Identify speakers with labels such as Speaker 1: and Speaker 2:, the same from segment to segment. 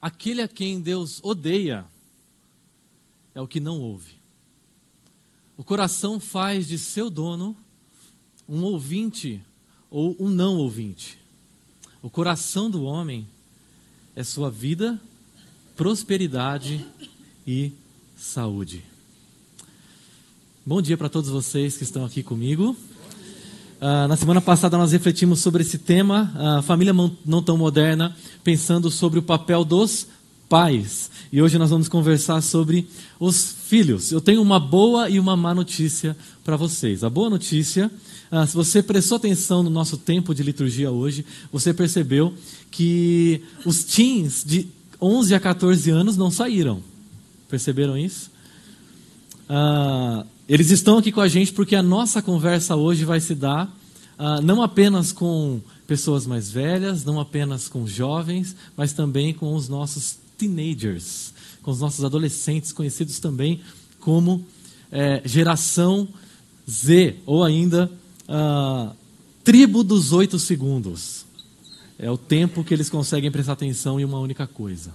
Speaker 1: Aquele a quem Deus odeia é o que não ouve. O coração faz de seu dono um ouvinte ou um não ouvinte. O coração do homem é sua vida, prosperidade e saúde. Bom dia para todos vocês que estão aqui comigo. Uh, na semana passada nós refletimos sobre esse tema, uh, família não tão moderna, pensando sobre o papel dos pais. E hoje nós vamos conversar sobre os filhos. Eu tenho uma boa e uma má notícia para vocês. A boa notícia, uh, se você prestou atenção no nosso tempo de liturgia hoje, você percebeu que os teens de 11 a 14 anos não saíram. Perceberam isso? Uh, eles estão aqui com a gente porque a nossa conversa hoje vai se dar uh, não apenas com pessoas mais velhas, não apenas com jovens, mas também com os nossos teenagers, com os nossos adolescentes, conhecidos também como é, geração Z, ou ainda uh, tribo dos oito segundos. É o tempo que eles conseguem prestar atenção em uma única coisa.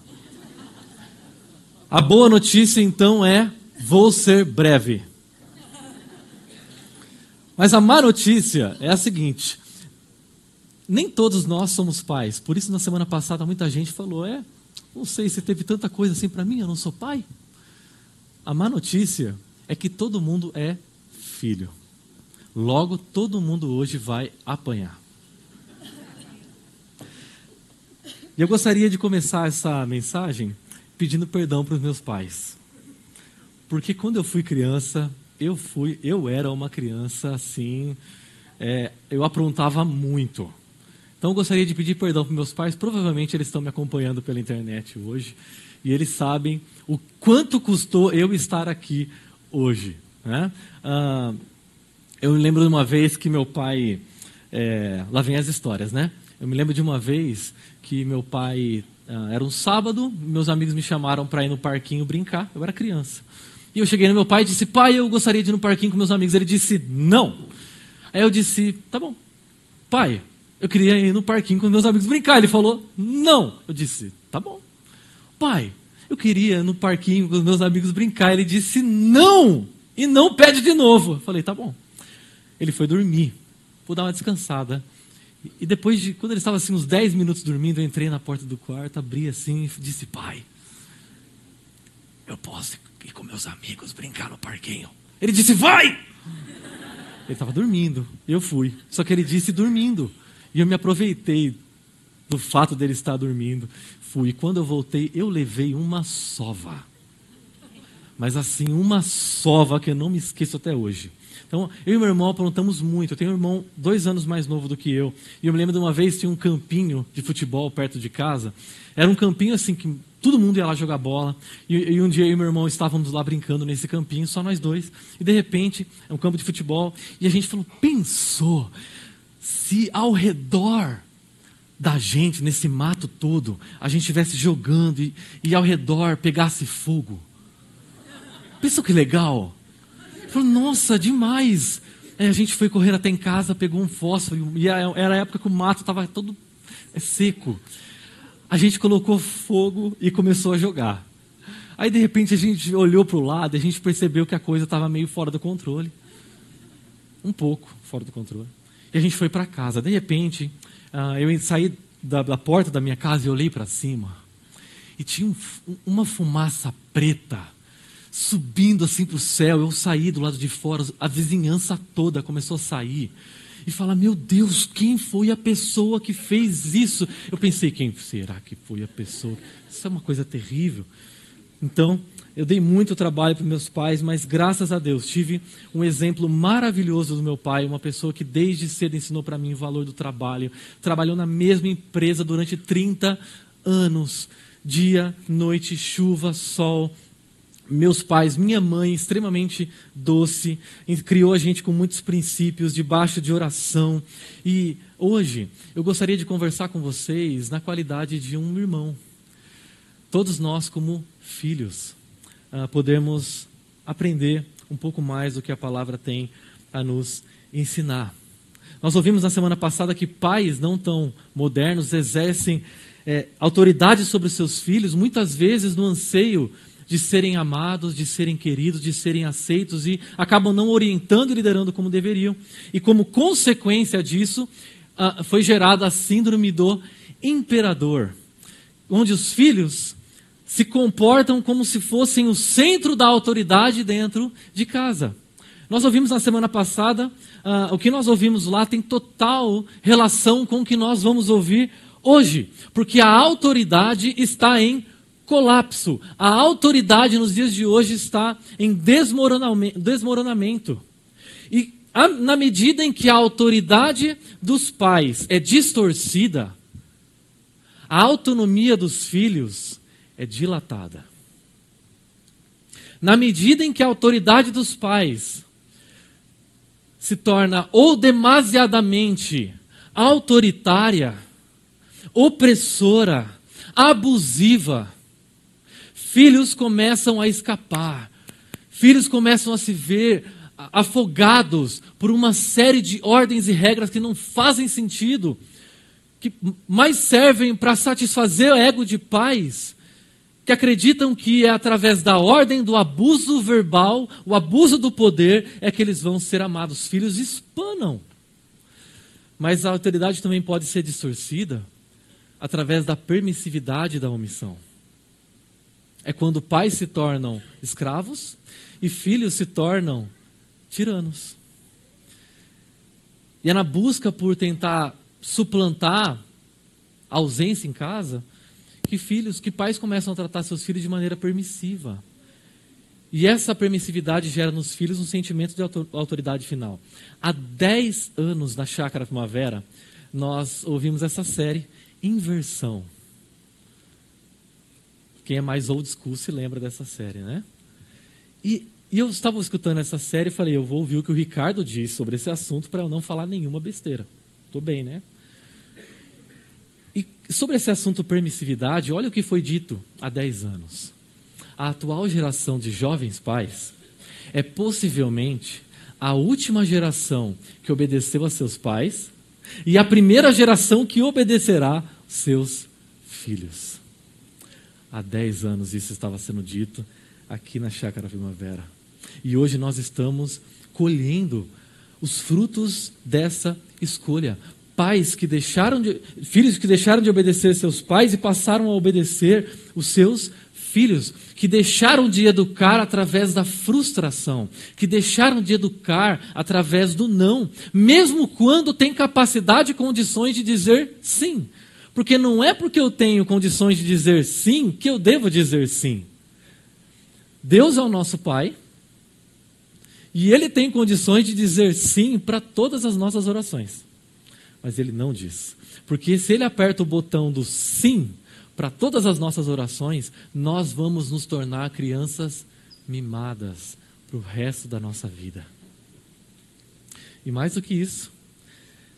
Speaker 1: A boa notícia então é: vou ser breve. Mas a má notícia é a seguinte: nem todos nós somos pais. Por isso, na semana passada, muita gente falou: é, não sei se teve tanta coisa assim para mim, eu não sou pai. A má notícia é que todo mundo é filho. Logo, todo mundo hoje vai apanhar. E eu gostaria de começar essa mensagem pedindo perdão para os meus pais. Porque quando eu fui criança, eu fui, eu era uma criança assim, é, eu aprontava muito. Então gostaria de pedir perdão para meus pais. Provavelmente eles estão me acompanhando pela internet hoje e eles sabem o quanto custou eu estar aqui hoje. Né? Ah, eu me lembro de uma vez que meu pai, é, lá vem as histórias, né? Eu me lembro de uma vez que meu pai ah, era um sábado, meus amigos me chamaram para ir no parquinho brincar. Eu era criança. E eu cheguei no meu pai e disse: Pai, eu gostaria de ir no parquinho com meus amigos. Ele disse: Não. Aí eu disse: Tá bom. Pai, eu queria ir no parquinho com meus amigos brincar. Ele falou: Não. Eu disse: Tá bom. Pai, eu queria ir no parquinho com meus amigos brincar. Ele disse: Não. E não pede de novo. Eu falei: Tá bom. Ele foi dormir. Vou dar uma descansada. E depois de, quando ele estava assim, uns 10 minutos dormindo, eu entrei na porta do quarto, abri assim e disse: Pai, eu posso ir com meus amigos brincar no parquinho. Ele disse: Vai! Ele estava dormindo. Eu fui. Só que ele disse dormindo. E eu me aproveitei do fato dele estar dormindo. Fui. Quando eu voltei, eu levei uma sova. Mas assim, uma sova que eu não me esqueço até hoje. Então, eu e meu irmão aprontamos muito. Eu tenho um irmão dois anos mais novo do que eu. E eu me lembro de uma vez, tinha um campinho de futebol perto de casa. Era um campinho assim que todo mundo ia lá jogar bola. E, e, um dia eu e meu irmão estávamos lá brincando nesse campinho, só nós dois. E de repente, é um campo de futebol. E a gente falou: pensou se ao redor da gente, nesse mato todo, a gente estivesse jogando e, e ao redor pegasse fogo. Pensou que legal? Falou, nossa, demais. Aí a gente foi correr até em casa, pegou um fósforo, e era a época que o mato estava todo é, seco a gente colocou fogo e começou a jogar. Aí de repente a gente olhou para o lado e a gente percebeu que a coisa estava meio fora do controle. Um pouco fora do controle. E a gente foi para casa. De repente, uh, eu saí da, da, porta da minha casa e olhei para cima. E tinha um, uma fumaça preta subindo assim para o céu. Eu saí do lado de fora, a vizinhança toda começou a sair e fala: Meu Deus, quem foi a pessoa que fez isso? Eu pensei: Quem será que foi a pessoa? Isso é uma coisa terrível. Então, eu dei muito trabalho para meus pais, mas graças a Deus tive um exemplo maravilhoso do meu pai, uma pessoa que desde cedo ensinou para mim o valor do trabalho. Trabalhou na mesma empresa durante 30 anos, dia, noite, chuva, sol meus pais, minha mãe, extremamente doce, criou a gente com muitos princípios, debaixo de oração. E hoje eu gostaria de conversar com vocês na qualidade de um irmão. Todos nós, como filhos, uh, podemos aprender um pouco mais do que a palavra tem a nos ensinar. Nós ouvimos na semana passada que pais não tão modernos exercem é, autoridade sobre os seus filhos, muitas vezes no anseio de serem amados, de serem queridos, de serem aceitos e acabam não orientando e liderando como deveriam. E como consequência disso, ah, foi gerada a síndrome do imperador, onde os filhos se comportam como se fossem o centro da autoridade dentro de casa. Nós ouvimos na semana passada, uh, o que nós ouvimos lá tem total relação com o que nós vamos ouvir hoje, porque a autoridade está em colapso. A autoridade nos dias de hoje está em desmoronamento. E na medida em que a autoridade dos pais é distorcida, a autonomia dos filhos é dilatada. Na medida em que a autoridade dos pais se torna ou demasiadamente autoritária, opressora, abusiva, filhos começam a escapar, filhos começam a se ver afogados por uma série de ordens e regras que não fazem sentido, que mais servem para satisfazer o ego de pais que acreditam que é através da ordem do abuso verbal, o abuso do poder, é que eles vão ser amados. Filhos espanam. Mas a autoridade também pode ser distorcida através da permissividade da omissão. É quando pais se tornam escravos e filhos se tornam tiranos. E é na busca por tentar suplantar a ausência em casa que filhos, que pais começam a tratar seus filhos de maneira permissiva. E essa permissividade gera nos filhos um sentimento de autoridade final. Há 10 anos na Chácara Primavera, nós ouvimos essa série Inversão. Quem é mais old school se lembra dessa série, né? E, e eu estava escutando essa série e falei, eu vou ouvir o que o Ricardo diz sobre esse assunto para eu não falar nenhuma besteira. Estou bem, né? E sobre esse assunto permissividade, olha o que foi dito há 10 anos. A atual geração de jovens pais é possivelmente a última geração que obedeceu a seus pais e a primeira geração que obedecerá seus filhos. Há 10 anos isso estava sendo dito aqui na Chácara Primavera. E hoje nós estamos colhendo os frutos dessa escolha pais que deixaram de, filhos que deixaram de obedecer seus pais e passaram a obedecer os seus filhos, que deixaram de educar através da frustração, que deixaram de educar através do não, mesmo quando tem capacidade e condições de dizer sim. Porque não é porque eu tenho condições de dizer sim que eu devo dizer sim. Deus é o nosso Pai. E Ele tem condições de dizer sim para todas as nossas orações mas ele não diz. Porque se ele aperta o botão do sim para todas as nossas orações, nós vamos nos tornar crianças mimadas para o resto da nossa vida. E mais do que isso,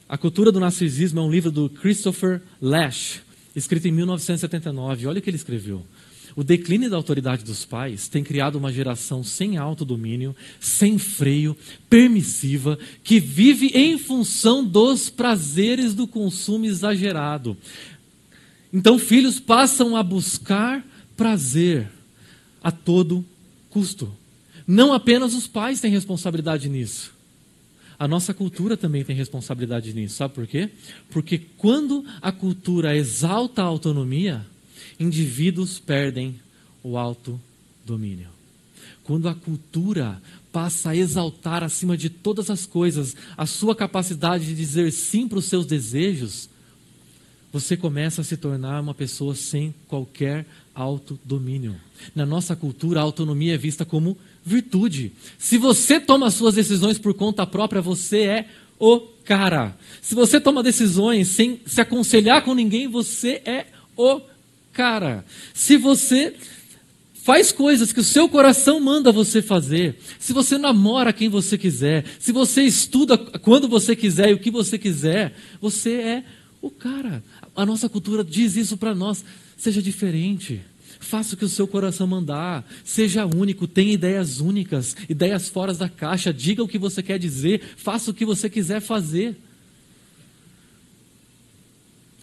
Speaker 1: A Cultura do Narcisismo é um livro do Christopher Lash, escrito em 1979. Olha o que ele escreveu. O declínio da autoridade dos pais tem criado uma geração sem autodomínio, sem freio, permissiva, que vive em função dos prazeres do consumo exagerado. Então, filhos passam a buscar prazer a todo custo. Não apenas os pais têm responsabilidade nisso. A nossa cultura também tem responsabilidade nisso. Sabe por quê? Porque quando a cultura exalta a autonomia, indivíduos perdem o autodomínio. Quando a cultura passa a exaltar acima de todas as coisas a sua capacidade de dizer sim para os seus desejos, você começa a se tornar uma pessoa sem qualquer autodomínio. Na nossa cultura, a autonomia é vista como virtude. Se você toma suas decisões por conta própria, você é o cara. Se você toma decisões sem se aconselhar com ninguém, você é o cara. Se você faz coisas que o seu coração manda você fazer, se você namora quem você quiser, se você estuda quando você quiser e o que você quiser, você é o cara. A nossa cultura diz isso para nós. Seja diferente. Faça o que o seu coração mandar. Seja único. Tenha ideias únicas, ideias fora da caixa. Diga o que você quer dizer. Faça o que você quiser fazer.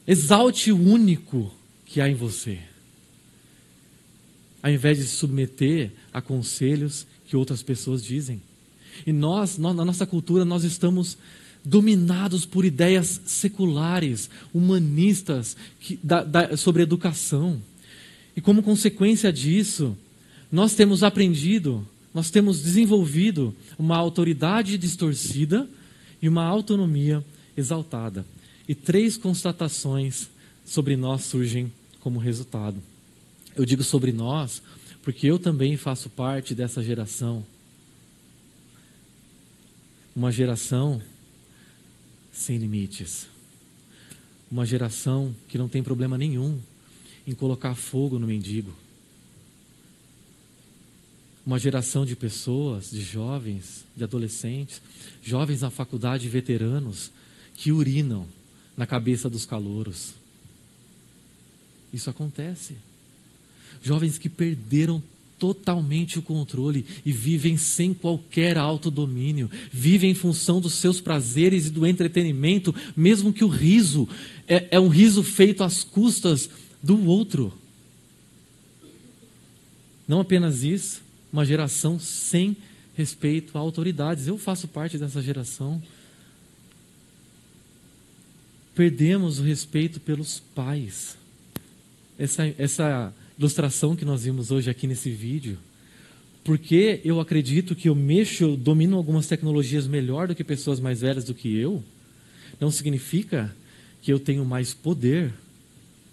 Speaker 1: Exalte o único que há em você. Ao invés de se submeter a conselhos que outras pessoas dizem. E nós, na nossa cultura, nós estamos dominados por ideias seculares, humanistas, que, da, da, sobre educação. E como consequência disso, nós temos aprendido, nós temos desenvolvido uma autoridade distorcida e uma autonomia exaltada. E três constatações sobre nós surgem como resultado. Eu digo sobre nós porque eu também faço parte dessa geração. Uma geração sem limites. Uma geração que não tem problema nenhum em colocar fogo no mendigo. Uma geração de pessoas, de jovens, de adolescentes, jovens na faculdade, veteranos, que urinam na cabeça dos calouros. Isso acontece. Jovens que perderam totalmente o controle e vivem sem qualquer autodomínio, vivem em função dos seus prazeres e do entretenimento, mesmo que o riso é, é um riso feito às custas do outro. Não apenas isso, uma geração sem respeito a autoridades. Eu faço parte dessa geração. Perdemos o respeito pelos pais. Essa, essa ilustração que nós vimos hoje aqui nesse vídeo. Porque eu acredito que eu mexo, domino algumas tecnologias melhor do que pessoas mais velhas do que eu, não significa que eu tenho mais poder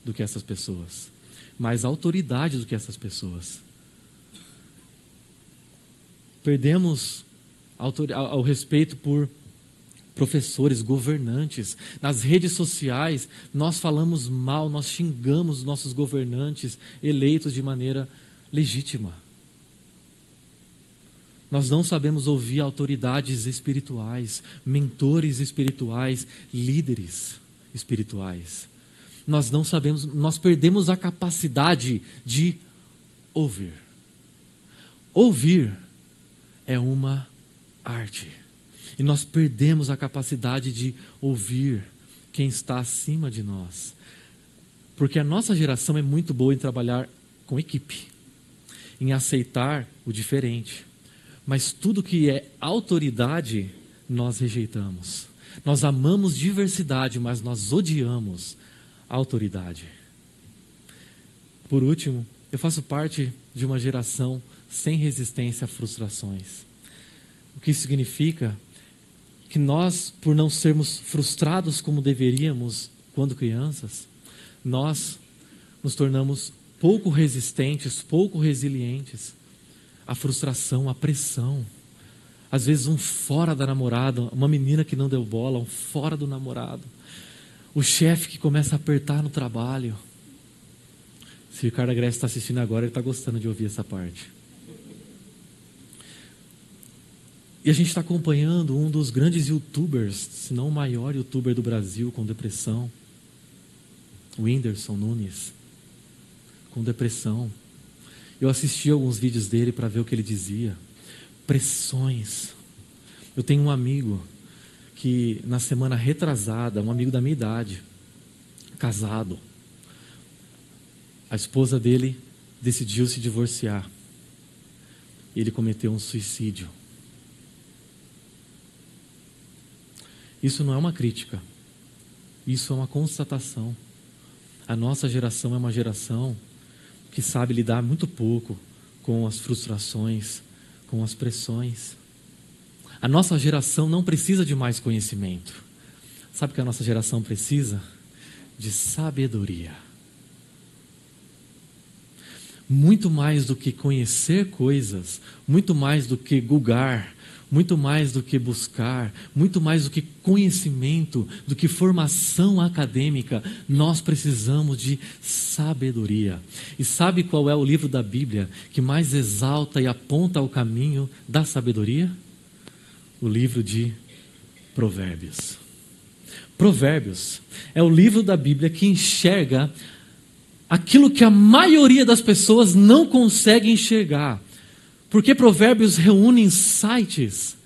Speaker 1: do que essas pessoas, mais autoridade do que essas pessoas. Perdemos ao respeito por professores, governantes. Nas redes sociais, nós falamos mal, nós xingamos os nossos governantes eleitos de maneira legítima. Nós não sabemos ouvir autoridades espirituais, mentores espirituais, líderes espirituais. Nós não sabemos, nós perdemos a capacidade de ouvir. Ouvir é uma arte. E nós perdemos a capacidade de ouvir quem está acima de nós. Porque a nossa geração é muito boa em trabalhar com equipe, em aceitar o diferente. Mas tudo que é autoridade, nós rejeitamos. Nós amamos diversidade, mas nós odiamos autoridade. Por último, eu faço parte de uma geração sem resistência a frustrações. O que isso significa que nós, por não sermos frustrados como deveríamos quando crianças, nós nos tornamos pouco resistentes, pouco resilientes à frustração, à pressão. Às vezes, um fora da namorada, uma menina que não deu bola, um fora do namorado. O chefe que começa a apertar no trabalho. Se o Ricardo Agreste está assistindo agora, ele está gostando de ouvir essa parte. E a gente está acompanhando um dos grandes youtubers, se não o maior youtuber do Brasil com depressão, o Whindersson Nunes, com depressão. Eu assisti alguns vídeos dele para ver o que ele dizia. Pressões. Eu tenho um amigo que na semana retrasada, um amigo da minha idade, casado, a esposa dele decidiu se divorciar. Ele cometeu um suicídio. Isso não é uma crítica. Isso é uma constatação. A nossa geração é uma geração que sabe lidar muito pouco com as frustrações, com as pressões. A nossa geração não precisa de mais conhecimento. Sabe o que a nossa geração precisa? De sabedoria. Muito mais do que conhecer coisas, muito mais do que googar, muito mais do que buscar, muito mais do que conhecimento, do que formação acadêmica, nós precisamos de sabedoria. E sabe qual é o livro da Bíblia que mais exalta e aponta o caminho da sabedoria? O livro de Provérbios. Provérbios é o livro da Bíblia que enxerga aquilo que a maioria das pessoas não consegue enxergar porque Provérbios reúne insights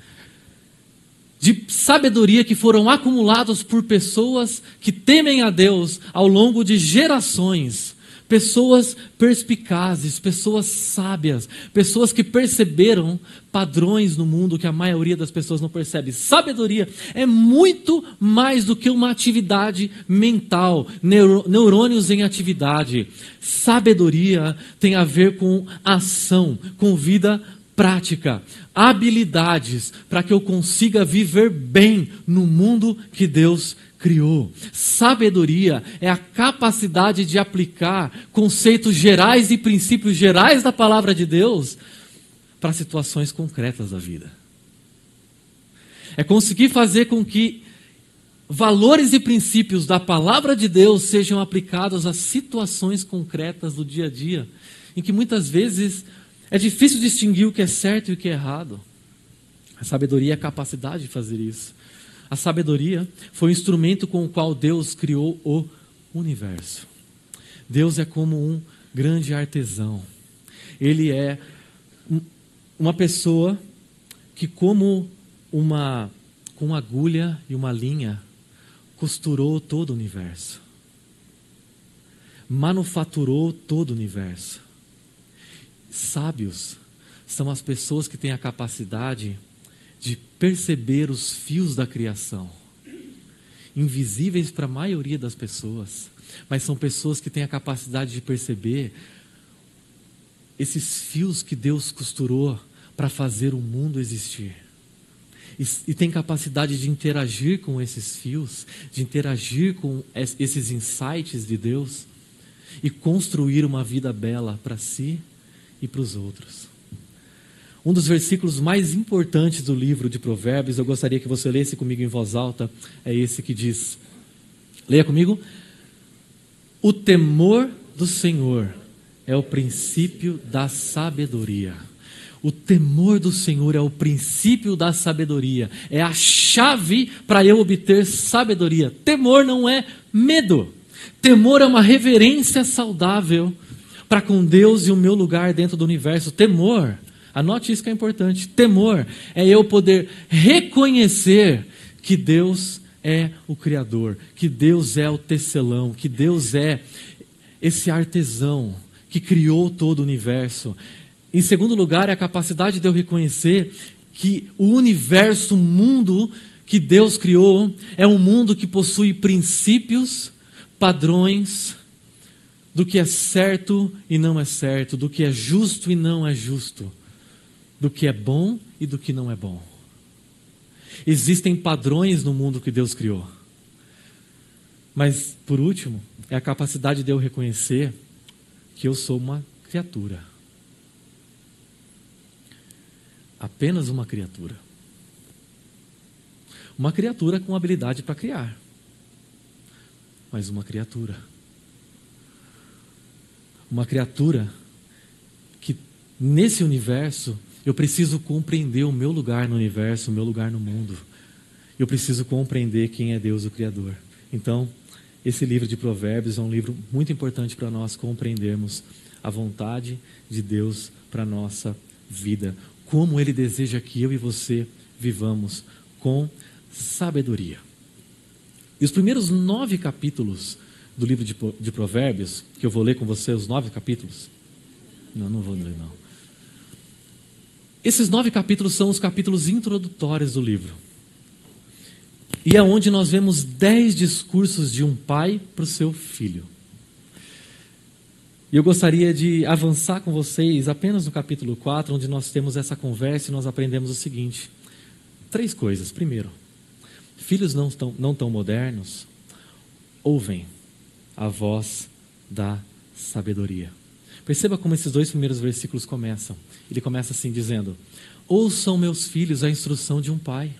Speaker 1: de sabedoria que foram acumulados por pessoas que temem a Deus ao longo de gerações, pessoas perspicazes, pessoas sábias, pessoas que perceberam padrões no mundo que a maioria das pessoas não percebe. Sabedoria é muito mais do que uma atividade mental, neurônios em atividade. Sabedoria tem a ver com ação, com vida prática, habilidades para que eu consiga viver bem no mundo que Deus criou. Sabedoria é a capacidade de aplicar conceitos gerais e princípios gerais da palavra de Deus para situações concretas da vida. É conseguir fazer com que valores e princípios da palavra de Deus sejam aplicados a situações concretas do dia a dia, em que muitas vezes é difícil distinguir o que é certo e o que é errado. A sabedoria é a capacidade de fazer isso. A sabedoria foi o instrumento com o qual Deus criou o universo. Deus é como um grande artesão. Ele é uma pessoa que, como uma com agulha e uma linha, costurou todo o universo, manufaturou todo o universo. Sábios são as pessoas que têm a capacidade de perceber os fios da criação, invisíveis para a maioria das pessoas, mas são pessoas que têm a capacidade de perceber esses fios que Deus costurou para fazer o mundo existir. E, e, tem capacidade de interagir com esses fios, de interagir com esses insights de Deus e construir uma vida bela para si e para os outros. Um dos versículos mais importantes do livro de Provérbios, eu gostaria que você lesse comigo em voz alta, é esse que diz: Leia comigo. O temor do Senhor é o princípio da sabedoria. O temor do Senhor é o princípio da sabedoria, é a chave para eu obter sabedoria. Temor não é medo, temor é uma reverência saudável para com Deus e o meu lugar dentro do universo. Temor, anote isso que é importante: temor é eu poder reconhecer que Deus é o Criador, que Deus é o tecelão, que Deus é esse artesão que criou todo o universo. Em segundo lugar, é a capacidade de eu reconhecer que o universo, o mundo que Deus criou, é um mundo que possui princípios, padrões, do que é certo e não é certo, do que é justo e não é justo, do que é bom e do que não é bom. Existem padrões no mundo que Deus criou. Mas, por último, é a capacidade de eu reconhecer que eu sou uma criatura. Apenas uma criatura. Uma criatura com habilidade para criar. Mas uma criatura uma criatura que nesse universo eu preciso compreender o meu lugar no universo, o meu lugar no mundo. Eu preciso compreender quem é Deus, o Criador. Então, esse livro de Provérbios é um livro muito importante para nós compreendermos a vontade de Deus para a nossa vida. Como Ele deseja que eu e você vivamos com sabedoria. E os primeiros nove capítulos do livro de, de Provérbios, que eu vou ler com você os nove capítulos. Não, não vou ler, não. Esses nove capítulos são os capítulos introdutórios do livro. E é onde nós vemos dez discursos de um pai para o seu filho. E eu gostaria de avançar com vocês apenas no capítulo 4, onde nós temos essa conversa e nós aprendemos o seguinte: três coisas. Primeiro, filhos não tão, não tão modernos ouvem a voz da sabedoria. Perceba como esses dois primeiros versículos começam. Ele começa assim dizendo: Ouçam, meus filhos, a instrução de um pai.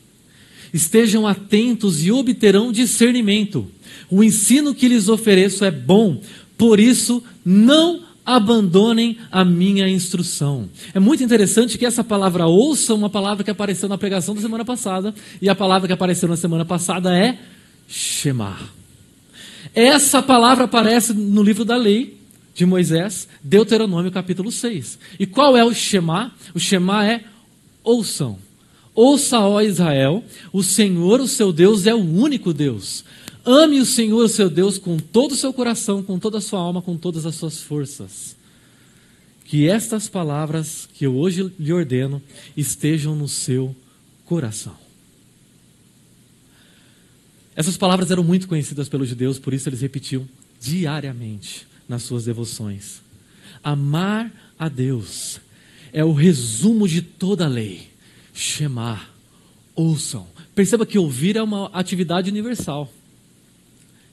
Speaker 1: Estejam atentos e obterão discernimento. O ensino que lhes ofereço é bom, por isso não abandonem a minha instrução. É muito interessante que essa palavra ouça, uma palavra que apareceu na pregação da semana passada, e a palavra que apareceu na semana passada é Shema. Essa palavra aparece no livro da lei de Moisés, Deuteronômio capítulo 6. E qual é o Shema? O Shema é ouçam. Ouça, ó Israel, o Senhor, o seu Deus, é o único Deus. Ame o Senhor, o seu Deus, com todo o seu coração, com toda a sua alma, com todas as suas forças. Que estas palavras que eu hoje lhe ordeno estejam no seu coração. Essas palavras eram muito conhecidas pelos judeus, por isso eles repetiam diariamente nas suas devoções. Amar a Deus é o resumo de toda a lei. Shemar, ouçam. Perceba que ouvir é uma atividade universal.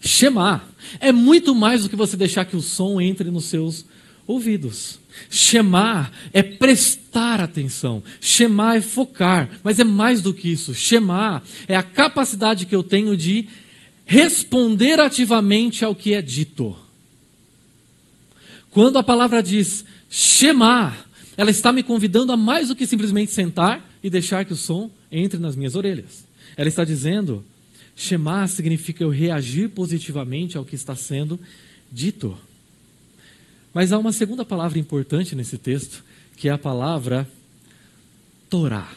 Speaker 1: Shemar é muito mais do que você deixar que o som entre nos seus ouvidos. Shemar é prestar atenção. Shemar é focar. Mas é mais do que isso. Shemar é a capacidade que eu tenho de responder ativamente ao que é dito. Quando a palavra diz Shemar, ela está me convidando a mais do que simplesmente sentar e deixar que o som entre nas minhas orelhas. Ela está dizendo: Shemar significa eu reagir positivamente ao que está sendo dito. Mas há uma segunda palavra importante nesse texto, que é a palavra Torá.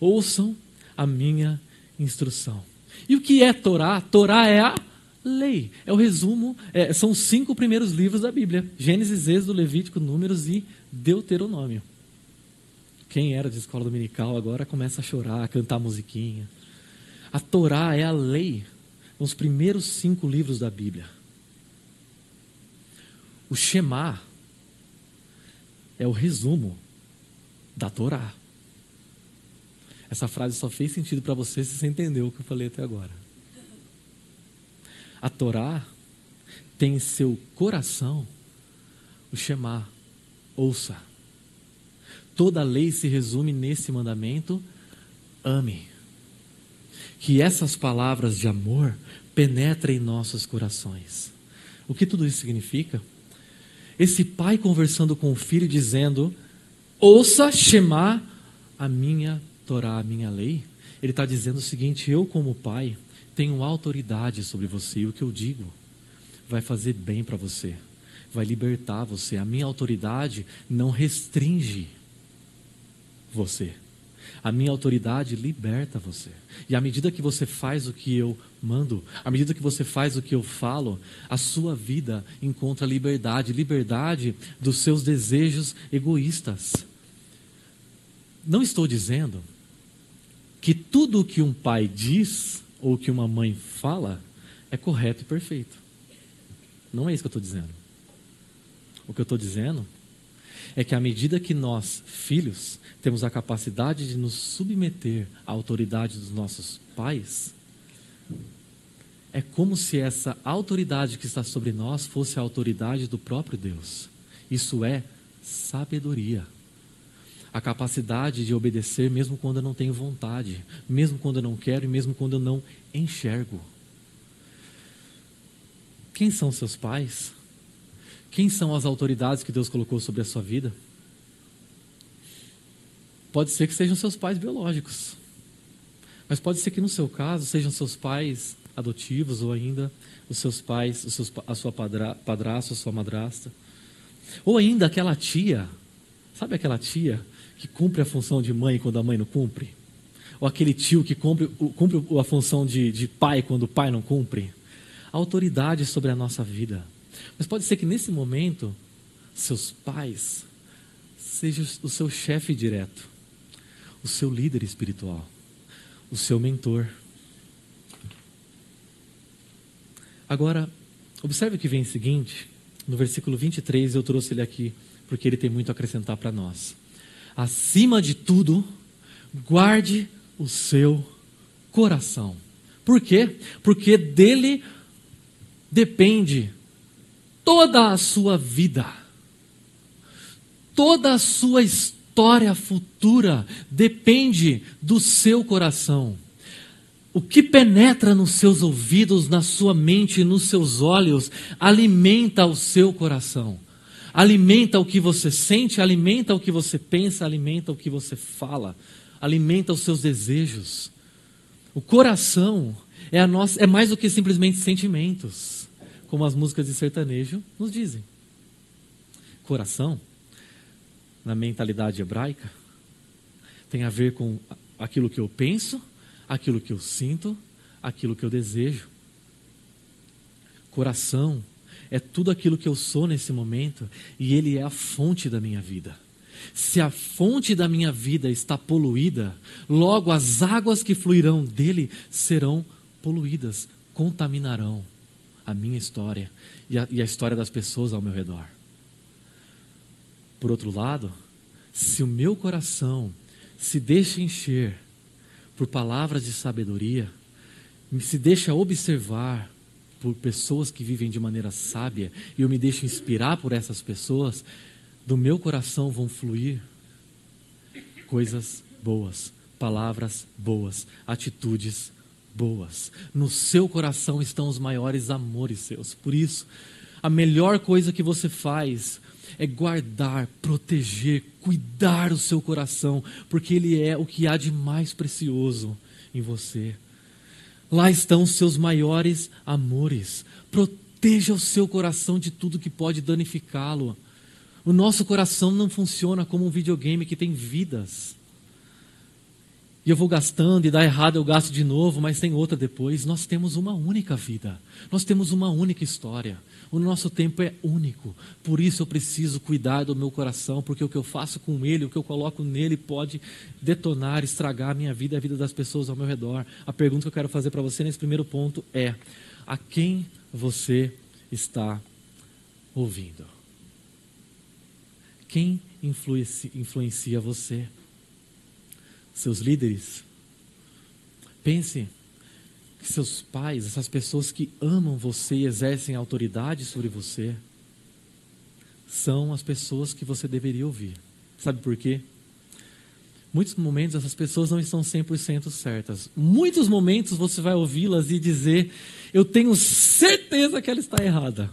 Speaker 1: Ouçam a minha instrução. E o que é Torá? Torá é a lei. É o resumo, é, são os cinco primeiros livros da Bíblia: Gênesis, Êxodo, Levítico, Números e Deuteronômio. Quem era de escola dominical agora começa a chorar, a cantar musiquinha. A Torá é a lei, os primeiros cinco livros da Bíblia. O Shema é o resumo da Torá. Essa frase só fez sentido para você se você entendeu o que eu falei até agora. A Torá tem em seu coração o Shema, ouça. Toda a lei se resume nesse mandamento: ame. Que essas palavras de amor penetrem em nossos corações. O que tudo isso significa? Esse pai conversando com o filho, dizendo: Ouça, Shema, a minha Torá, a minha lei. Ele está dizendo o seguinte: Eu, como pai, tenho autoridade sobre você, e o que eu digo vai fazer bem para você, vai libertar você. A minha autoridade não restringe você. A minha autoridade liberta você. E à medida que você faz o que eu mando, à medida que você faz o que eu falo, a sua vida encontra liberdade liberdade dos seus desejos egoístas. Não estou dizendo que tudo o que um pai diz ou que uma mãe fala é correto e perfeito. Não é isso que eu estou dizendo. O que eu estou dizendo é que à medida que nós, filhos, temos a capacidade de nos submeter à autoridade dos nossos pais, é como se essa autoridade que está sobre nós fosse a autoridade do próprio Deus. Isso é sabedoria. A capacidade de obedecer mesmo quando eu não tenho vontade, mesmo quando eu não quero e mesmo quando eu não enxergo. Quem são seus pais? Quem são as autoridades que Deus colocou sobre a sua vida? Pode ser que sejam seus pais biológicos, mas pode ser que no seu caso sejam seus pais adotivos ou ainda os seus pais, os seus, a sua padra, padrasto, a sua madrasta, ou ainda aquela tia, sabe aquela tia que cumpre a função de mãe quando a mãe não cumpre? Ou aquele tio que cumpre, cumpre a função de, de pai quando o pai não cumpre? A autoridade sobre a nossa vida. Mas pode ser que nesse momento, seus pais sejam o seu chefe direto, o seu líder espiritual, o seu mentor. Agora, observe o que vem em seguinte, no versículo 23, eu trouxe ele aqui, porque ele tem muito a acrescentar para nós. Acima de tudo, guarde o seu coração. Por quê? Porque dele depende toda a sua vida, toda a sua história futura depende do seu coração. O que penetra nos seus ouvidos, na sua mente nos seus olhos, alimenta o seu coração. Alimenta o que você sente, alimenta o que você pensa, alimenta o que você fala, alimenta os seus desejos. O coração é, nossa, é mais do que simplesmente sentimentos como as músicas de sertanejo nos dizem. Coração, na mentalidade hebraica, tem a ver com aquilo que eu penso, aquilo que eu sinto, aquilo que eu desejo. Coração é tudo aquilo que eu sou nesse momento e ele é a fonte da minha vida. Se a fonte da minha vida está poluída, logo as águas que fluirão dele serão poluídas, contaminarão a minha história e a, e a história das pessoas ao meu redor. Por outro lado, se o meu coração se deixa encher por palavras de sabedoria, se deixa observar por pessoas que vivem de maneira sábia e eu me deixo inspirar por essas pessoas, do meu coração vão fluir coisas boas, palavras boas, atitudes boas. No seu coração estão os maiores amores seus. Por isso, a melhor coisa que você faz é guardar, proteger, cuidar o seu coração, porque ele é o que há de mais precioso em você. Lá estão os seus maiores amores. Proteja o seu coração de tudo que pode danificá-lo. O nosso coração não funciona como um videogame que tem vidas. E eu vou gastando e dá errado, eu gasto de novo, mas tem outra depois. Nós temos uma única vida. Nós temos uma única história. O nosso tempo é único. Por isso eu preciso cuidar do meu coração, porque o que eu faço com ele, o que eu coloco nele pode detonar, estragar a minha vida e a vida das pessoas ao meu redor. A pergunta que eu quero fazer para você nesse primeiro ponto é: a quem você está ouvindo? Quem influencia, você? Seus líderes? Pense que seus pais, essas pessoas que amam você e exercem autoridade sobre você, são as pessoas que você deveria ouvir. Sabe por quê? Muitos momentos essas pessoas não estão 100% certas. Muitos momentos você vai ouvi-las e dizer: Eu tenho certeza que ela está errada.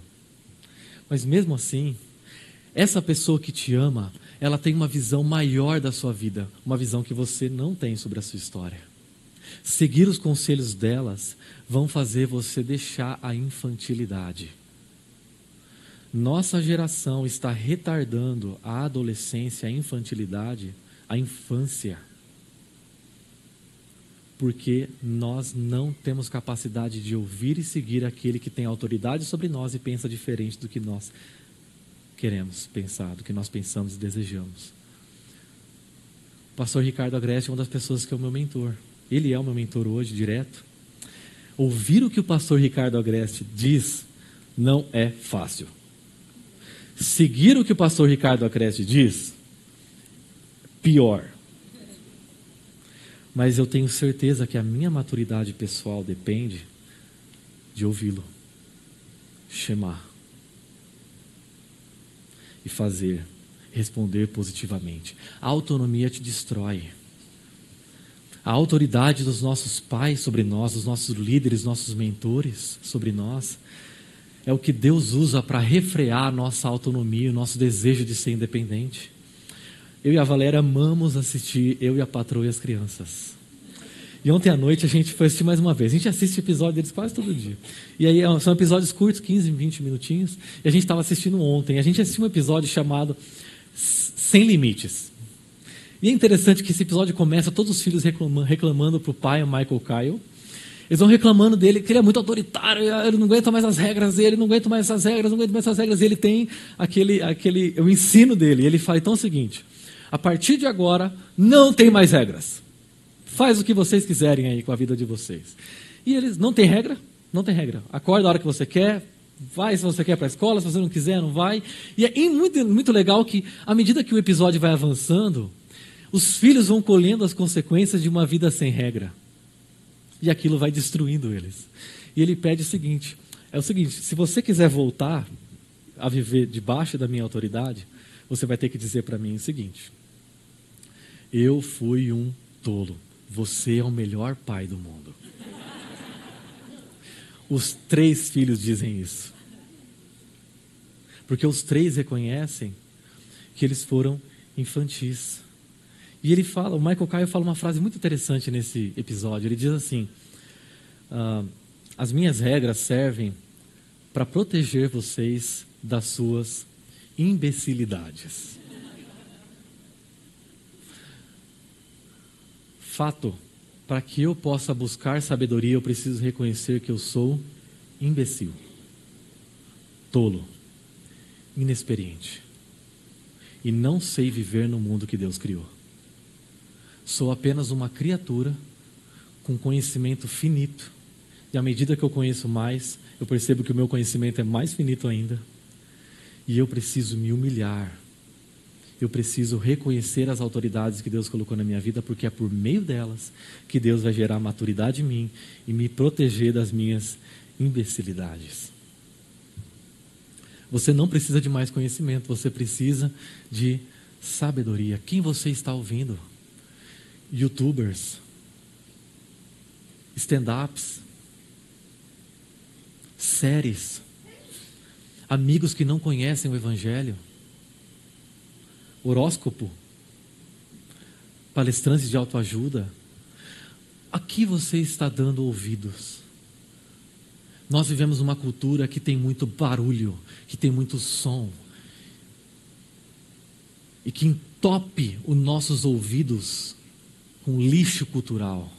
Speaker 1: Mas mesmo assim, essa pessoa que te ama, ela tem uma visão maior da sua vida, uma visão que você não tem sobre a sua história. Seguir os conselhos delas vão fazer você deixar a infantilidade. Nossa geração está retardando a adolescência, a infantilidade, a infância. Porque nós não temos capacidade de ouvir e seguir aquele que tem autoridade sobre nós e pensa diferente do que nós queremos pensar, do que nós pensamos e desejamos. O pastor Ricardo Agreste é uma das pessoas que é o meu mentor. Ele é o meu mentor hoje, direto. Ouvir o que o pastor Ricardo Agreste diz não é fácil. Seguir o que o pastor Ricardo Agreste diz, pior. Mas eu tenho certeza que a minha maturidade pessoal depende de ouvi-lo, chamar e fazer, responder positivamente. A autonomia te destrói a autoridade dos nossos pais sobre nós, dos nossos líderes, nossos mentores sobre nós, é o que Deus usa para refrear a nossa autonomia, o nosso desejo de ser independente. Eu e a Valéria amamos assistir Eu e a Patroa e as Crianças. E ontem à noite a gente foi assistir mais uma vez. A gente assiste episódio deles quase todo dia. E aí é são episódios curtos, 15, 20 minutinhos. E a gente estava assistindo ontem. A gente assistiu um episódio chamado Sem Limites. E é interessante que esse episódio começa todos os filhos reclamando, para o pai, o Michael Kyle. Eles vão reclamando dele, que ele é muito autoritário, ele não aguenta mais as regras, ele não aguenta mais essas regras, não aguenta mais essas regras. E ele tem aquele, aquele, o ensino dele. Ele fala então é o seguinte: a partir de agora, não tem mais regras. Faz o que vocês quiserem aí com a vida de vocês. E eles, não tem regra? Não tem regra. Acorda a hora que você quer, vai se você quer para a escola, se você não quiser, não vai. E é muito, muito legal que, à medida que o episódio vai avançando, os filhos vão colhendo as consequências de uma vida sem regra. E aquilo vai destruindo eles. E ele pede o seguinte: é o seguinte, se você quiser voltar a viver debaixo da minha autoridade, você vai ter que dizer para mim o seguinte: Eu fui um tolo. Você é o melhor pai do mundo. Os três filhos dizem isso. Porque os três reconhecem que eles foram infantis. E ele fala, o Michael Caio fala uma frase muito interessante nesse episódio. Ele diz assim: ah, As minhas regras servem para proteger vocês das suas imbecilidades. Fato, para que eu possa buscar sabedoria, eu preciso reconhecer que eu sou imbecil, tolo, inexperiente e não sei viver no mundo que Deus criou. Sou apenas uma criatura com conhecimento finito, e à medida que eu conheço mais, eu percebo que o meu conhecimento é mais finito ainda, e eu preciso me humilhar. Eu preciso reconhecer as autoridades que Deus colocou na minha vida, porque é por meio delas que Deus vai gerar maturidade em mim e me proteger das minhas imbecilidades. Você não precisa de mais conhecimento, você precisa de sabedoria. Quem você está ouvindo? Youtubers, stand-ups, séries, amigos que não conhecem o Evangelho, horóscopo, palestrantes de autoajuda. A que você está dando ouvidos? Nós vivemos uma cultura que tem muito barulho, que tem muito som, e que entope os nossos ouvidos com lixo cultural,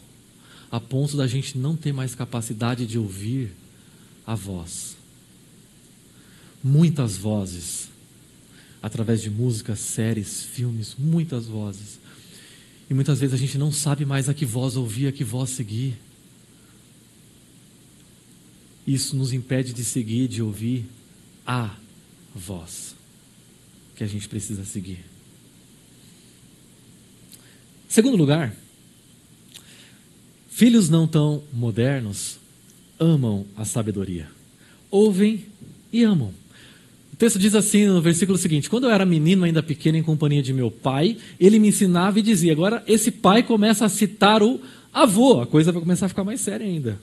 Speaker 1: a ponto da gente não ter mais capacidade de ouvir a voz. Muitas vozes, através de músicas, séries, filmes, muitas vozes. E muitas vezes a gente não sabe mais a que voz ouvir, a que voz seguir. Isso nos impede de seguir, de ouvir a voz que a gente precisa seguir. Segundo lugar, filhos não tão modernos amam a sabedoria. Ouvem e amam. Texto diz assim no versículo seguinte: Quando eu era menino, ainda pequeno, em companhia de meu pai, ele me ensinava e dizia. Agora, esse pai começa a citar o avô, a coisa vai começar a ficar mais séria ainda.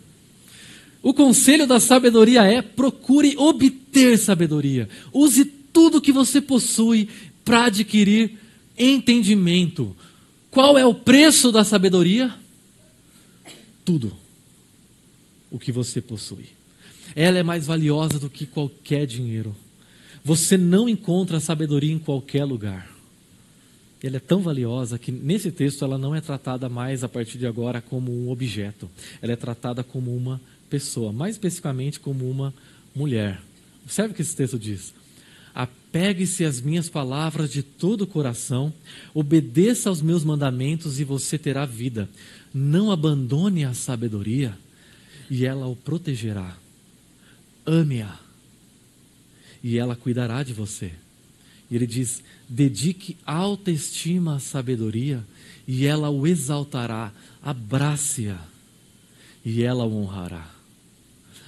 Speaker 1: O conselho da sabedoria é: procure obter sabedoria. Use tudo que você possui para adquirir entendimento. Qual é o preço da sabedoria? Tudo o que você possui. Ela é mais valiosa do que qualquer dinheiro. Você não encontra sabedoria em qualquer lugar. Ela é tão valiosa que nesse texto ela não é tratada mais a partir de agora como um objeto. Ela é tratada como uma pessoa, mais especificamente como uma mulher. Observe o que esse texto diz. Apegue-se às minhas palavras de todo o coração, obedeça aos meus mandamentos e você terá vida. Não abandone a sabedoria e ela o protegerá. Ame-a e ela cuidará de você. E ele diz: dedique alta estima à sabedoria e ela o exaltará. Abrace-a e ela o honrará.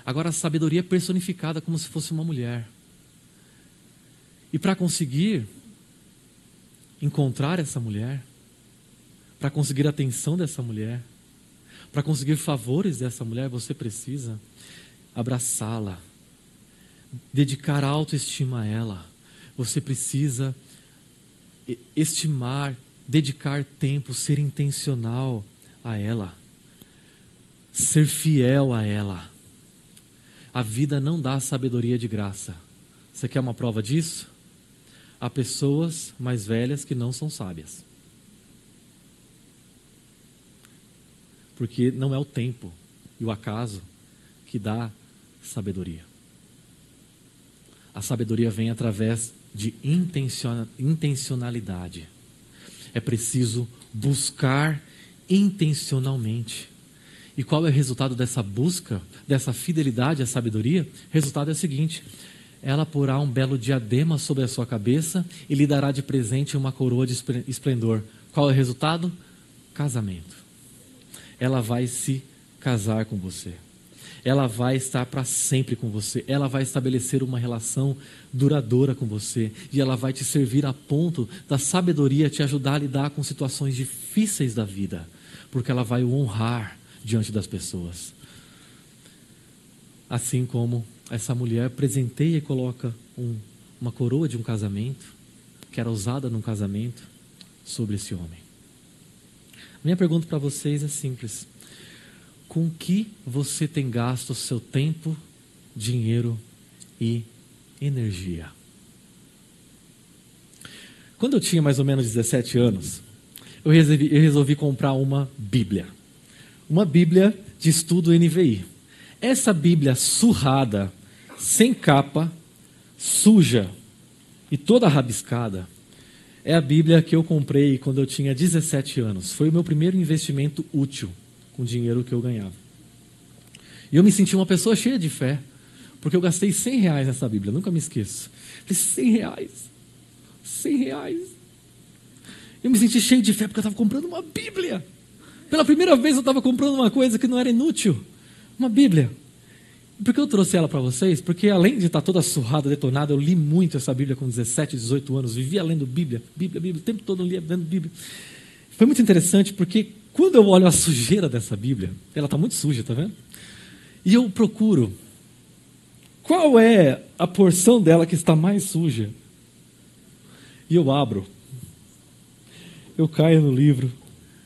Speaker 1: Agora, a sabedoria é personificada como se fosse uma mulher. E para conseguir encontrar essa mulher, para conseguir a atenção dessa mulher, para conseguir favores dessa mulher, você precisa abraçá-la, dedicar autoestima a ela. Você precisa estimar, dedicar tempo, ser intencional a ela, ser fiel a ela. A vida não dá sabedoria de graça. Você quer uma prova disso? Há pessoas mais velhas que não são sábias. Porque não é o tempo e o acaso que dá sabedoria. A sabedoria vem através de intencionalidade. É preciso buscar intencionalmente. E qual é o resultado dessa busca, dessa fidelidade à sabedoria? O resultado é o seguinte: ela porá um belo diadema sobre a sua cabeça e lhe dará de presente uma coroa de esplendor. Qual é o resultado? Casamento. Ela vai se casar com você. Ela vai estar para sempre com você. Ela vai estabelecer uma relação duradoura com você. E ela vai te servir a ponto da sabedoria te ajudar a lidar com situações difíceis da vida. Porque ela vai o honrar diante das pessoas. Assim como essa mulher presenteia e coloca um, uma coroa de um casamento, que era usada num casamento, sobre esse homem. Minha pergunta para vocês é simples: com que você tem gasto seu tempo, dinheiro e energia? Quando eu tinha mais ou menos 17 anos, eu resolvi, eu resolvi comprar uma Bíblia uma Bíblia de estudo NVI. Essa Bíblia surrada, sem capa, suja e toda rabiscada, é a Bíblia que eu comprei quando eu tinha 17 anos. Foi o meu primeiro investimento útil com o dinheiro que eu ganhava. E eu me senti uma pessoa cheia de fé, porque eu gastei 100 reais nessa Bíblia, nunca me esqueço. Falei, 100 reais, 100 reais. Eu me senti cheio de fé porque eu estava comprando uma Bíblia. Pela primeira vez eu estava comprando uma coisa que não era inútil, uma Bíblia. Por que eu trouxe ela para vocês? Porque além de estar toda surrada, detonada, eu li muito essa Bíblia com 17, 18 anos, vivia lendo Bíblia, Bíblia, Bíblia, o tempo todo eu lia lendo Bíblia. Foi muito interessante porque quando eu olho a sujeira dessa Bíblia, ela está muito suja, tá vendo? E eu procuro qual é a porção dela que está mais suja. E eu abro. Eu caio no livro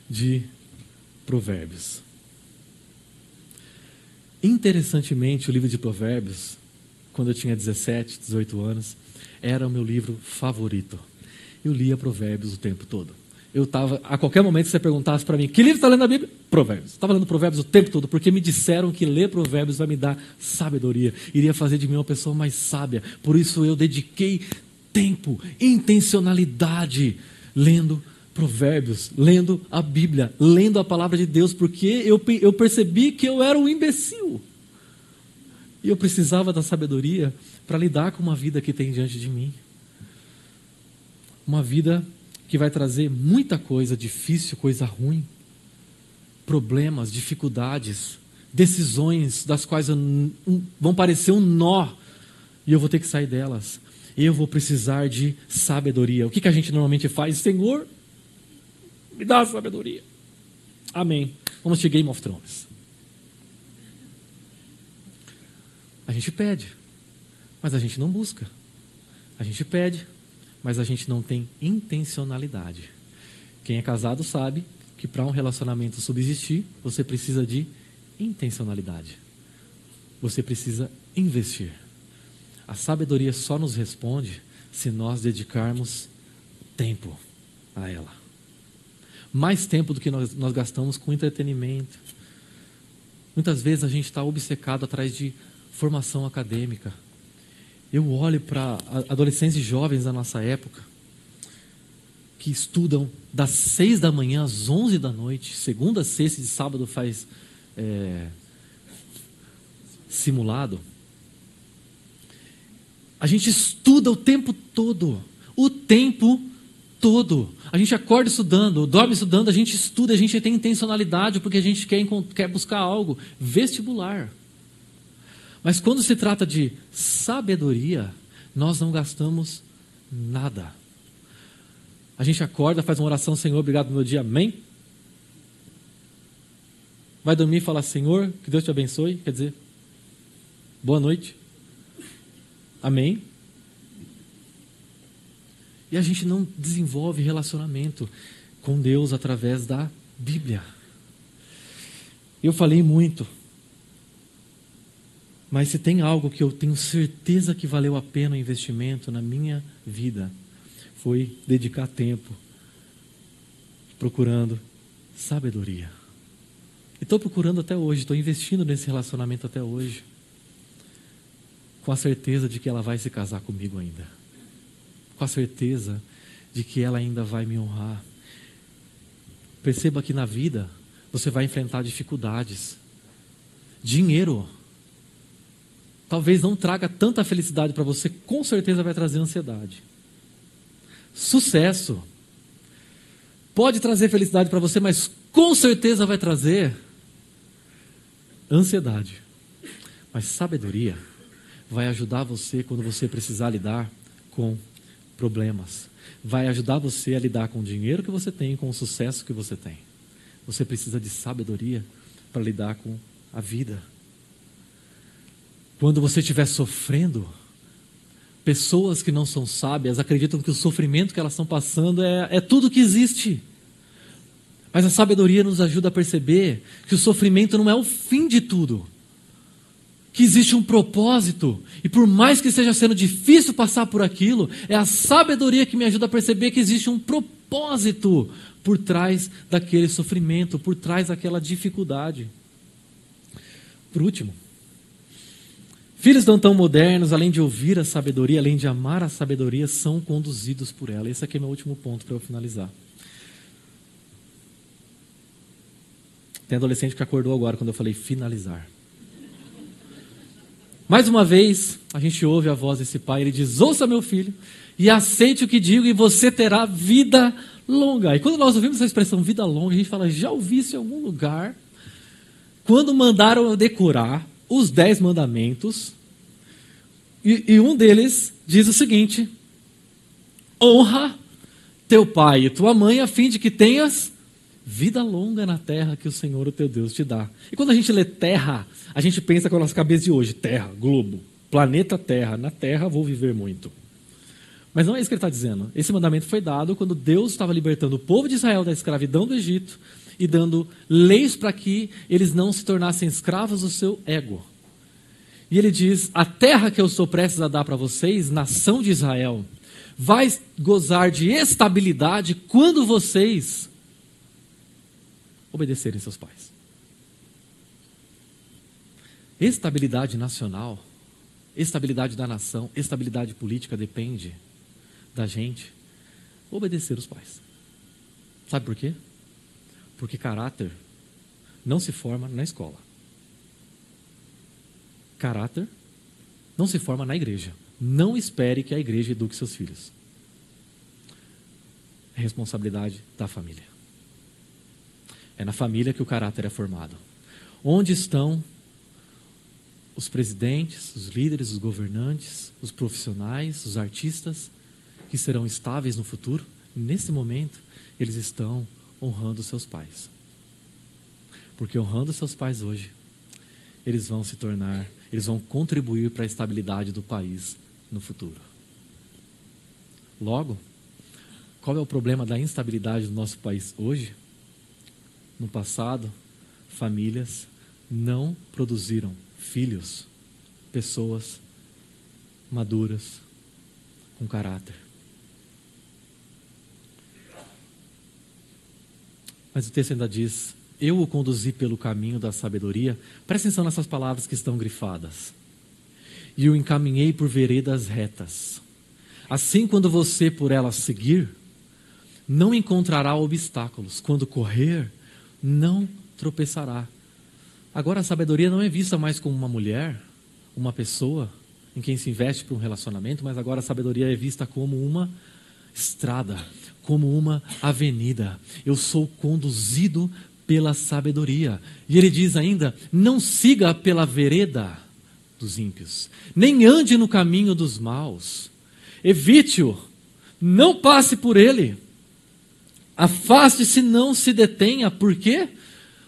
Speaker 1: de Provérbios. Interessantemente, o livro de Provérbios, quando eu tinha 17, 18 anos, era o meu livro favorito. Eu lia Provérbios o tempo todo. Eu estava, a qualquer momento, você perguntasse para mim, que livro está lendo a Bíblia? Provérbios. Estava lendo Provérbios o tempo todo, porque me disseram que ler Provérbios vai me dar sabedoria, iria fazer de mim uma pessoa mais sábia. Por isso eu dediquei tempo, intencionalidade, lendo Provérbios, lendo a Bíblia, lendo a palavra de Deus, porque eu, eu percebi que eu era um imbecil. E eu precisava da sabedoria para lidar com uma vida que tem diante de mim. Uma vida que vai trazer muita coisa difícil, coisa ruim, problemas, dificuldades, decisões das quais vão parecer um nó e eu vou ter que sair delas. Eu vou precisar de sabedoria. O que, que a gente normalmente faz? Senhor, me dá sabedoria. Amém. Vamos de Game of Thrones. A gente pede, mas a gente não busca. A gente pede, mas a gente não tem intencionalidade. Quem é casado sabe que para um relacionamento subsistir, você precisa de intencionalidade. Você precisa investir. A sabedoria só nos responde se nós dedicarmos tempo a ela mais tempo do que nós, nós gastamos com entretenimento. Muitas vezes a gente está obcecado atrás de formação acadêmica. Eu olho para adolescentes e jovens da nossa época que estudam das seis da manhã às onze da noite, segunda, sexta e sábado faz é, simulado. A gente estuda o tempo todo, o tempo todo. A gente acorda estudando, dorme estudando, a gente estuda, a gente tem intencionalidade porque a gente quer, quer buscar algo vestibular. Mas quando se trata de sabedoria, nós não gastamos nada. A gente acorda, faz uma oração, Senhor, obrigado pelo meu dia, amém? Vai dormir e fala, Senhor, que Deus te abençoe, quer dizer, boa noite, amém? E a gente não desenvolve relacionamento com Deus através da Bíblia. Eu falei muito, mas se tem algo que eu tenho certeza que valeu a pena o investimento na minha vida, foi dedicar tempo procurando sabedoria. E estou procurando até hoje, estou investindo nesse relacionamento até hoje, com a certeza de que ela vai se casar comigo ainda com a certeza de que ela ainda vai me honrar. Perceba que na vida você vai enfrentar dificuldades. Dinheiro talvez não traga tanta felicidade para você, com certeza vai trazer ansiedade. Sucesso pode trazer felicidade para você, mas com certeza vai trazer ansiedade. Mas sabedoria vai ajudar você quando você precisar lidar com problemas. Vai ajudar você a lidar com o dinheiro que você tem, com o sucesso que você tem. Você precisa de sabedoria para lidar com a vida. Quando você estiver sofrendo, pessoas que não são sábias acreditam que o sofrimento que elas estão passando é, é tudo que existe. Mas a sabedoria nos ajuda a perceber que o sofrimento não é o fim de tudo que existe um propósito, e por mais que esteja sendo difícil passar por aquilo, é a sabedoria que me ajuda a perceber que existe um propósito por trás daquele sofrimento, por trás daquela dificuldade. Por último, filhos não tão modernos, além de ouvir a sabedoria, além de amar a sabedoria, são conduzidos por ela. Esse aqui é meu último ponto para eu finalizar. Tem adolescente que acordou agora quando eu falei finalizar. Mais uma vez, a gente ouve a voz desse pai, ele diz: Ouça, meu filho, e aceite o que digo, e você terá vida longa. E quando nós ouvimos essa expressão vida longa, a gente fala: Já ouvi isso em algum lugar? Quando mandaram eu decorar os dez mandamentos, e, e um deles diz o seguinte: honra teu pai e tua mãe, a fim de que tenhas vida longa na terra que o Senhor, o teu Deus, te dá. E quando a gente lê terra, a gente pensa com a nossa cabeça de hoje: terra, globo, planeta Terra. Na terra vou viver muito. Mas não é isso que ele está dizendo. Esse mandamento foi dado quando Deus estava libertando o povo de Israel da escravidão do Egito e dando leis para que eles não se tornassem escravos do seu ego. E ele diz: A terra que eu sou prestes a dar para vocês, nação de Israel, vai gozar de estabilidade quando vocês obedecerem seus pais. Estabilidade nacional, estabilidade da nação, estabilidade política depende da gente obedecer os pais. Sabe por quê? Porque caráter não se forma na escola. Caráter não se forma na igreja. Não espere que a igreja eduque seus filhos. É responsabilidade da família. É na família que o caráter é formado. Onde estão os presidentes, os líderes, os governantes, os profissionais, os artistas que serão estáveis no futuro? Nesse momento, eles estão honrando seus pais. Porque honrando seus pais hoje, eles vão se tornar, eles vão contribuir para a estabilidade do país no futuro. Logo, qual é o problema da instabilidade do nosso país hoje? No passado, famílias não produziram filhos, pessoas maduras, com caráter. Mas o texto ainda diz: Eu o conduzi pelo caminho da sabedoria. Presta atenção nessas palavras que estão grifadas. E o encaminhei por veredas retas. Assim, quando você por elas seguir, não encontrará obstáculos. Quando correr, não tropeçará. Agora a sabedoria não é vista mais como uma mulher, uma pessoa em quem se investe para um relacionamento, mas agora a sabedoria é vista como uma estrada, como uma avenida. Eu sou conduzido pela sabedoria. E ele diz ainda: não siga pela vereda dos ímpios, nem ande no caminho dos maus. Evite-o, não passe por ele. Afaste-se, não se detenha. Por quê?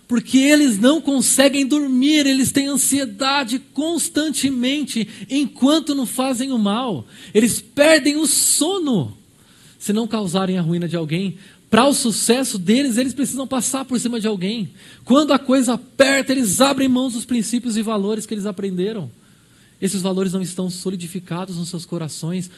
Speaker 1: Porque eles não conseguem dormir, eles têm ansiedade constantemente enquanto não fazem o mal. Eles perdem o sono se não causarem a ruína de alguém. Para o sucesso deles, eles precisam passar por cima de alguém. Quando a coisa aperta, eles abrem mãos dos princípios e valores que eles aprenderam. Esses valores não estão solidificados nos seus corações,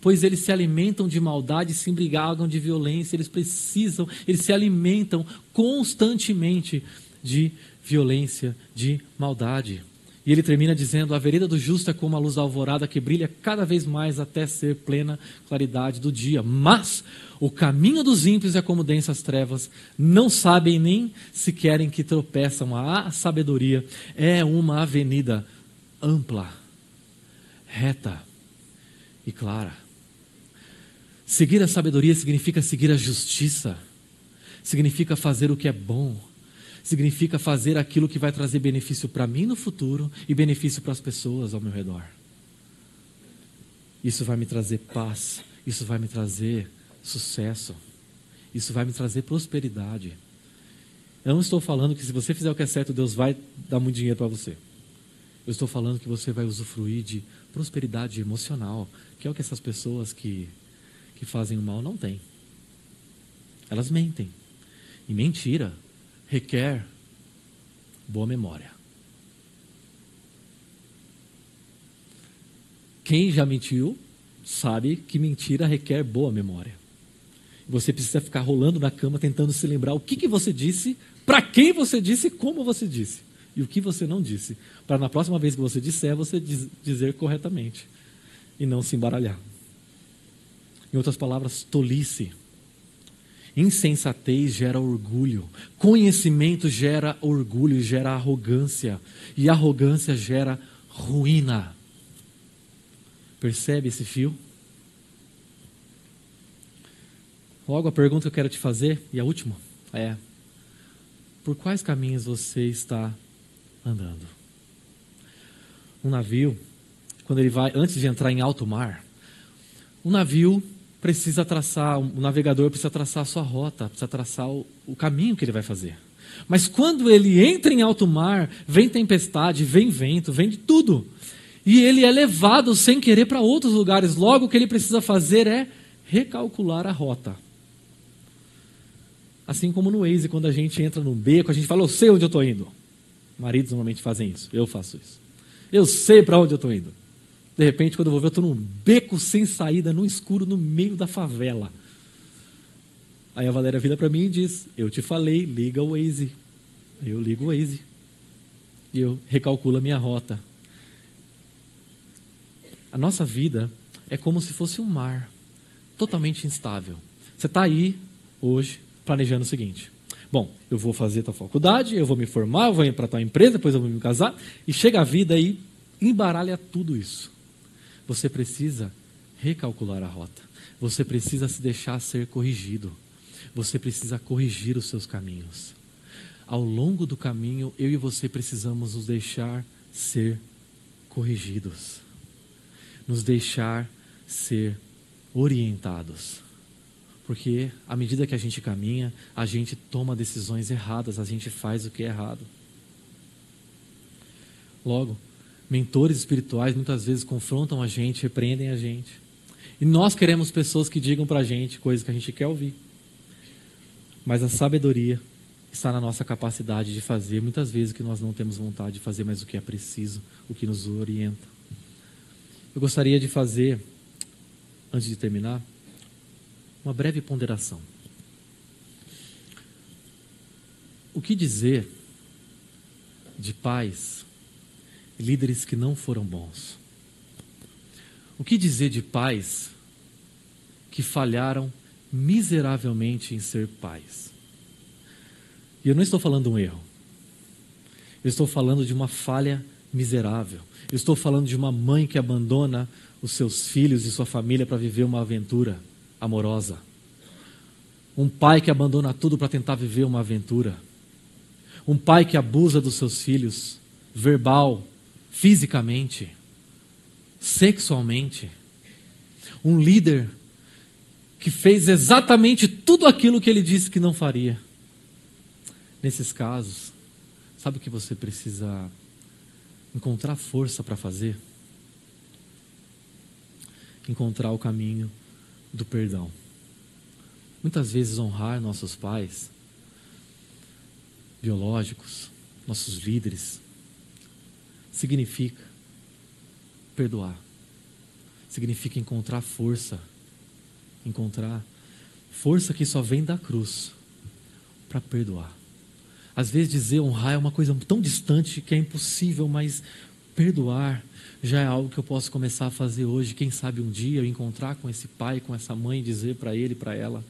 Speaker 1: pois eles se alimentam de maldade, se embriagam de violência, eles precisam, eles se alimentam constantemente de violência, de maldade. E ele termina dizendo: A vereda do justo é como a luz da alvorada que brilha cada vez mais até ser plena claridade do dia. Mas o caminho dos ímpios é como densas trevas, não sabem nem se querem que tropeçam. A sabedoria é uma avenida ampla, reta e clara. Seguir a sabedoria significa seguir a justiça, significa fazer o que é bom, significa fazer aquilo que vai trazer benefício para mim no futuro e benefício para as pessoas ao meu redor. Isso vai me trazer paz, isso vai me trazer sucesso, isso vai me trazer prosperidade. Eu não estou falando que se você fizer o que é certo, Deus vai dar muito dinheiro para você. Eu estou falando que você vai usufruir de prosperidade emocional, que é o que essas pessoas que, que fazem o mal não têm. Elas mentem. E mentira requer boa memória. Quem já mentiu sabe que mentira requer boa memória. Você precisa ficar rolando na cama tentando se lembrar o que, que você disse, para quem você disse e como você disse. E o que você não disse. Para na próxima vez que você disser, você diz, dizer corretamente. E não se embaralhar. Em outras palavras, tolice. Insensatez gera orgulho. Conhecimento gera orgulho, gera arrogância. E arrogância gera ruína. Percebe esse fio? Logo, a pergunta que eu quero te fazer, e a última, é: por quais caminhos você está andando? Um navio, quando ele vai, antes de entrar em alto mar, um navio precisa traçar, o navegador precisa traçar a sua rota, precisa traçar o, o caminho que ele vai fazer. Mas quando ele entra em alto mar, vem tempestade, vem vento, vem de tudo. E ele é levado sem querer para outros lugares. Logo, o que ele precisa fazer é recalcular a rota. Assim como no Waze, quando a gente entra num beco, a gente fala, eu sei onde eu estou indo. Maridos normalmente fazem isso, eu faço isso. Eu sei para onde eu estou indo. De repente, quando eu vou ver, eu estou num beco sem saída, no escuro, no meio da favela. Aí a Valéria vira para mim e diz: Eu te falei, liga o Waze. Eu ligo o Waze. E eu recalculo a minha rota. A nossa vida é como se fosse um mar, totalmente instável. Você está aí hoje planejando o seguinte: Bom, eu vou fazer tua faculdade, eu vou me formar, eu vou ir para tua empresa, depois eu vou me casar, e chega a vida e embaralha tudo isso. Você precisa recalcular a rota. Você precisa se deixar ser corrigido. Você precisa corrigir os seus caminhos. Ao longo do caminho, eu e você precisamos nos deixar ser corrigidos. Nos deixar ser orientados. Porque à medida que a gente caminha, a gente toma decisões erradas, a gente faz o que é errado. Logo, mentores espirituais muitas vezes confrontam a gente, repreendem a gente. E nós queremos pessoas que digam para a gente coisas que a gente quer ouvir. Mas a sabedoria está na nossa capacidade de fazer muitas vezes o que nós não temos vontade de fazer, mas o que é preciso, o que nos orienta. Eu gostaria de fazer, antes de terminar, uma breve ponderação. O que dizer de pais líderes que não foram bons. O que dizer de pais que falharam miseravelmente em ser pais? E eu não estou falando de um erro. Eu estou falando de uma falha miserável. Eu estou falando de uma mãe que abandona os seus filhos e sua família para viver uma aventura amorosa. Um pai que abandona tudo para tentar viver uma aventura. Um pai que abusa dos seus filhos, verbal, fisicamente, sexualmente. Um líder que fez exatamente tudo aquilo que ele disse que não faria. Nesses casos, sabe o que você precisa encontrar força para fazer? Encontrar o caminho do perdão. Muitas vezes honrar nossos pais biológicos, nossos líderes, significa perdoar. Significa encontrar força. Encontrar força que só vem da cruz para perdoar. Às vezes dizer honrar é uma coisa tão distante que é impossível, mas perdoar já é algo que eu posso começar a fazer hoje. Quem sabe um dia eu encontrar com esse pai, com essa mãe, dizer para ele, para ela,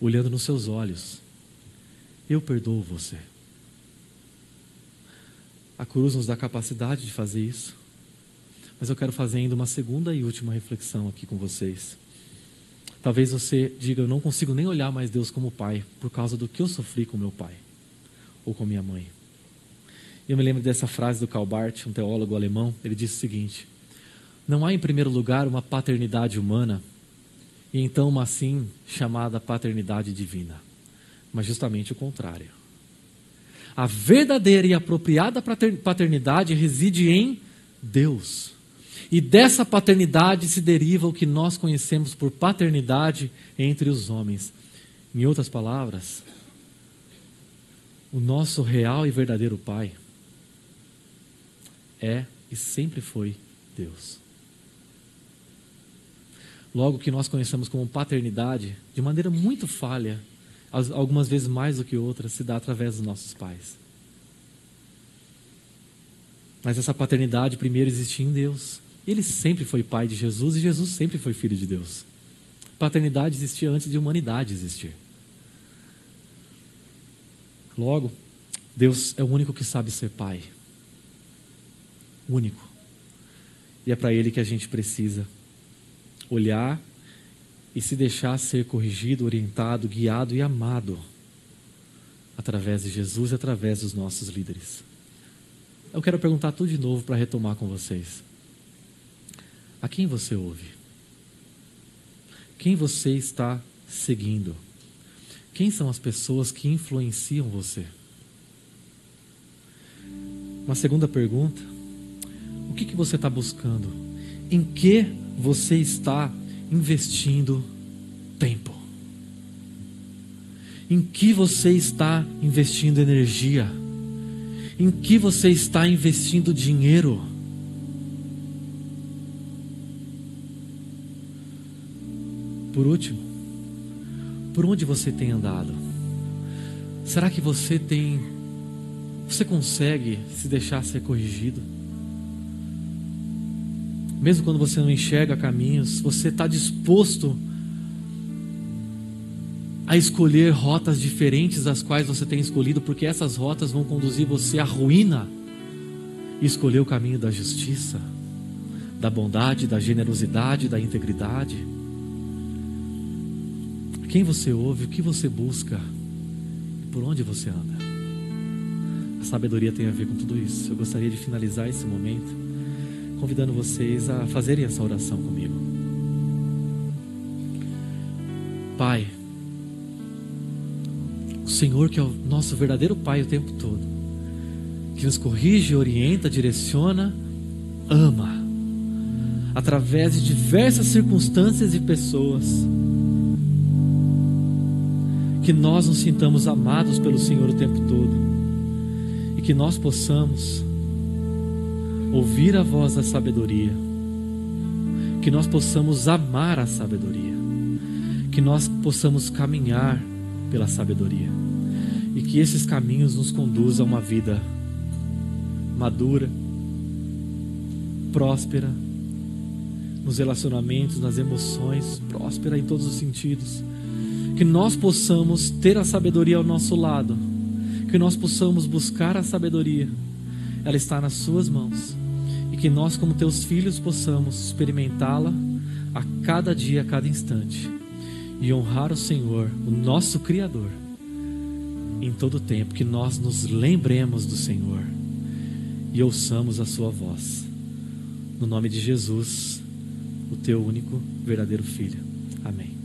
Speaker 1: olhando nos seus olhos: Eu perdoo você. A cruz nos dá capacidade de fazer isso. Mas eu quero fazer ainda uma segunda e última reflexão aqui com vocês. Talvez você diga: Eu não consigo nem olhar mais Deus como Pai, por causa do que eu sofri com meu pai ou com minha mãe. Eu me lembro dessa frase do Karl Barth, um teólogo alemão. Ele disse o seguinte: Não há, em primeiro lugar, uma paternidade humana e então uma assim chamada paternidade divina, mas justamente o contrário. A verdadeira e apropriada paternidade reside em Deus. E dessa paternidade se deriva o que nós conhecemos por paternidade entre os homens. Em outras palavras, o nosso real e verdadeiro Pai é e sempre foi Deus. logo que nós conhecemos como paternidade, de maneira muito falha, algumas vezes mais do que outras, se dá através dos nossos pais. Mas essa paternidade primeiro existia em Deus. Ele sempre foi pai de Jesus e Jesus sempre foi filho de Deus. Paternidade existia antes de humanidade existir. Logo, Deus é o único que sabe ser pai. Único. E é para Ele que a gente precisa olhar e se deixar ser corrigido, orientado, guiado e amado através de Jesus e através dos nossos líderes. Eu quero perguntar tudo de novo para retomar com vocês. A quem você ouve? Quem você está seguindo? Quem são as pessoas que influenciam você? Uma segunda pergunta: o que, que você está buscando? Em que você está investindo tempo? Em que você está investindo energia? Em que você está investindo dinheiro? Por último, por onde você tem andado? Será que você tem. Você consegue se deixar ser corrigido? Mesmo quando você não enxerga caminhos, você está disposto a escolher rotas diferentes das quais você tem escolhido, porque essas rotas vão conduzir você à ruína. E escolher o caminho da justiça, da bondade, da generosidade, da integridade. Quem você ouve, o que você busca e por onde você anda. A sabedoria tem a ver com tudo isso. Eu gostaria de finalizar esse momento convidando vocês a fazerem essa oração comigo. Pai, o Senhor que é o nosso verdadeiro Pai o tempo todo, que nos corrige, orienta, direciona, ama, através de diversas circunstâncias e pessoas que nós nos sintamos amados pelo Senhor o tempo todo e que nós possamos ouvir a voz da sabedoria, que nós possamos amar a sabedoria, que nós possamos caminhar pela sabedoria. E que esses caminhos nos conduzam a uma vida madura, próspera, nos relacionamentos, nas emoções, próspera em todos os sentidos. Que nós possamos ter a sabedoria ao nosso lado, que nós possamos buscar a sabedoria, ela está nas Suas mãos, que nós, como Teus filhos, possamos experimentá-la a cada dia, a cada instante, e honrar o Senhor, o nosso Criador, em todo o tempo, que nós nos lembremos do Senhor e ouçamos a Sua voz. No nome de Jesus, o Teu único verdadeiro Filho. Amém.